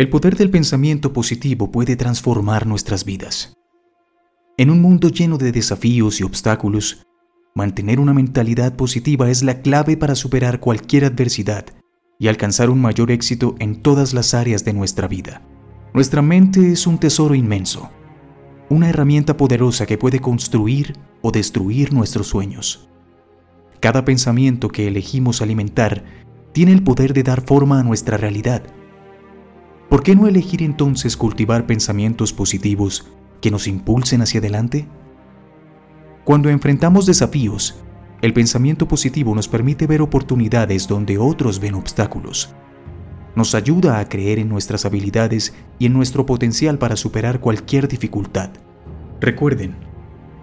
El poder del pensamiento positivo puede transformar nuestras vidas. En un mundo lleno de desafíos y obstáculos, mantener una mentalidad positiva es la clave para superar cualquier adversidad y alcanzar un mayor éxito en todas las áreas de nuestra vida. Nuestra mente es un tesoro inmenso, una herramienta poderosa que puede construir o destruir nuestros sueños. Cada pensamiento que elegimos alimentar tiene el poder de dar forma a nuestra realidad ¿Por qué no elegir entonces cultivar pensamientos positivos que nos impulsen hacia adelante? Cuando enfrentamos desafíos, el pensamiento positivo nos permite ver oportunidades donde otros ven obstáculos. Nos ayuda a creer en nuestras habilidades y en nuestro potencial para superar cualquier dificultad. Recuerden,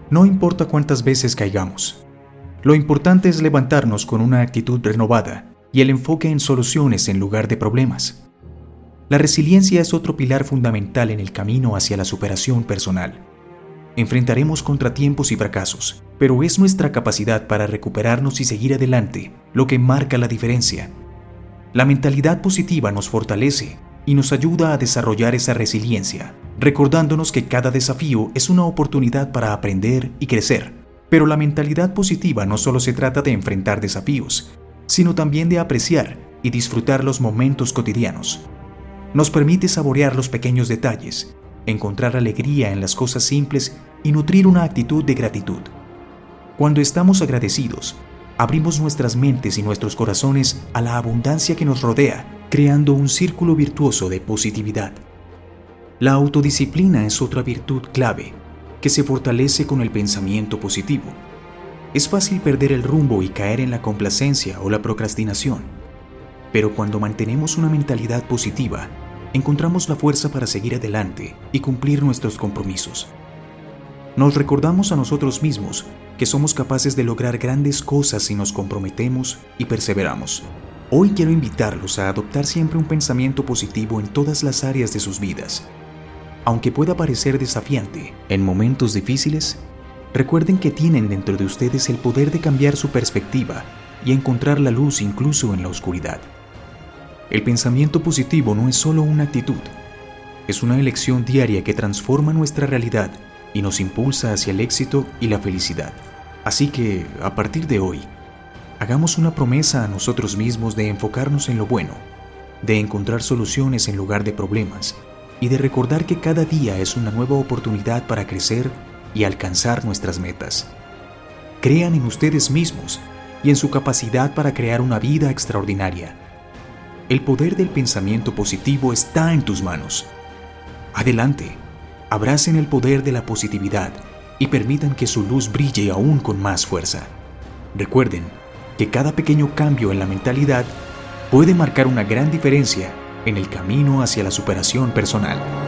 no importa cuántas veces caigamos, lo importante es levantarnos con una actitud renovada y el enfoque en soluciones en lugar de problemas. La resiliencia es otro pilar fundamental en el camino hacia la superación personal. Enfrentaremos contratiempos y fracasos, pero es nuestra capacidad para recuperarnos y seguir adelante lo que marca la diferencia. La mentalidad positiva nos fortalece y nos ayuda a desarrollar esa resiliencia, recordándonos que cada desafío es una oportunidad para aprender y crecer. Pero la mentalidad positiva no solo se trata de enfrentar desafíos, sino también de apreciar y disfrutar los momentos cotidianos nos permite saborear los pequeños detalles, encontrar alegría en las cosas simples y nutrir una actitud de gratitud. Cuando estamos agradecidos, abrimos nuestras mentes y nuestros corazones a la abundancia que nos rodea, creando un círculo virtuoso de positividad. La autodisciplina es otra virtud clave que se fortalece con el pensamiento positivo. Es fácil perder el rumbo y caer en la complacencia o la procrastinación, pero cuando mantenemos una mentalidad positiva, encontramos la fuerza para seguir adelante y cumplir nuestros compromisos. Nos recordamos a nosotros mismos que somos capaces de lograr grandes cosas si nos comprometemos y perseveramos. Hoy quiero invitarlos a adoptar siempre un pensamiento positivo en todas las áreas de sus vidas. Aunque pueda parecer desafiante en momentos difíciles, recuerden que tienen dentro de ustedes el poder de cambiar su perspectiva y encontrar la luz incluso en la oscuridad. El pensamiento positivo no es solo una actitud, es una elección diaria que transforma nuestra realidad y nos impulsa hacia el éxito y la felicidad. Así que, a partir de hoy, hagamos una promesa a nosotros mismos de enfocarnos en lo bueno, de encontrar soluciones en lugar de problemas y de recordar que cada día es una nueva oportunidad para crecer y alcanzar nuestras metas. Crean en ustedes mismos y en su capacidad para crear una vida extraordinaria el poder del pensamiento positivo está en tus manos. Adelante, abracen el poder de la positividad y permitan que su luz brille aún con más fuerza. Recuerden que cada pequeño cambio en la mentalidad puede marcar una gran diferencia en el camino hacia la superación personal.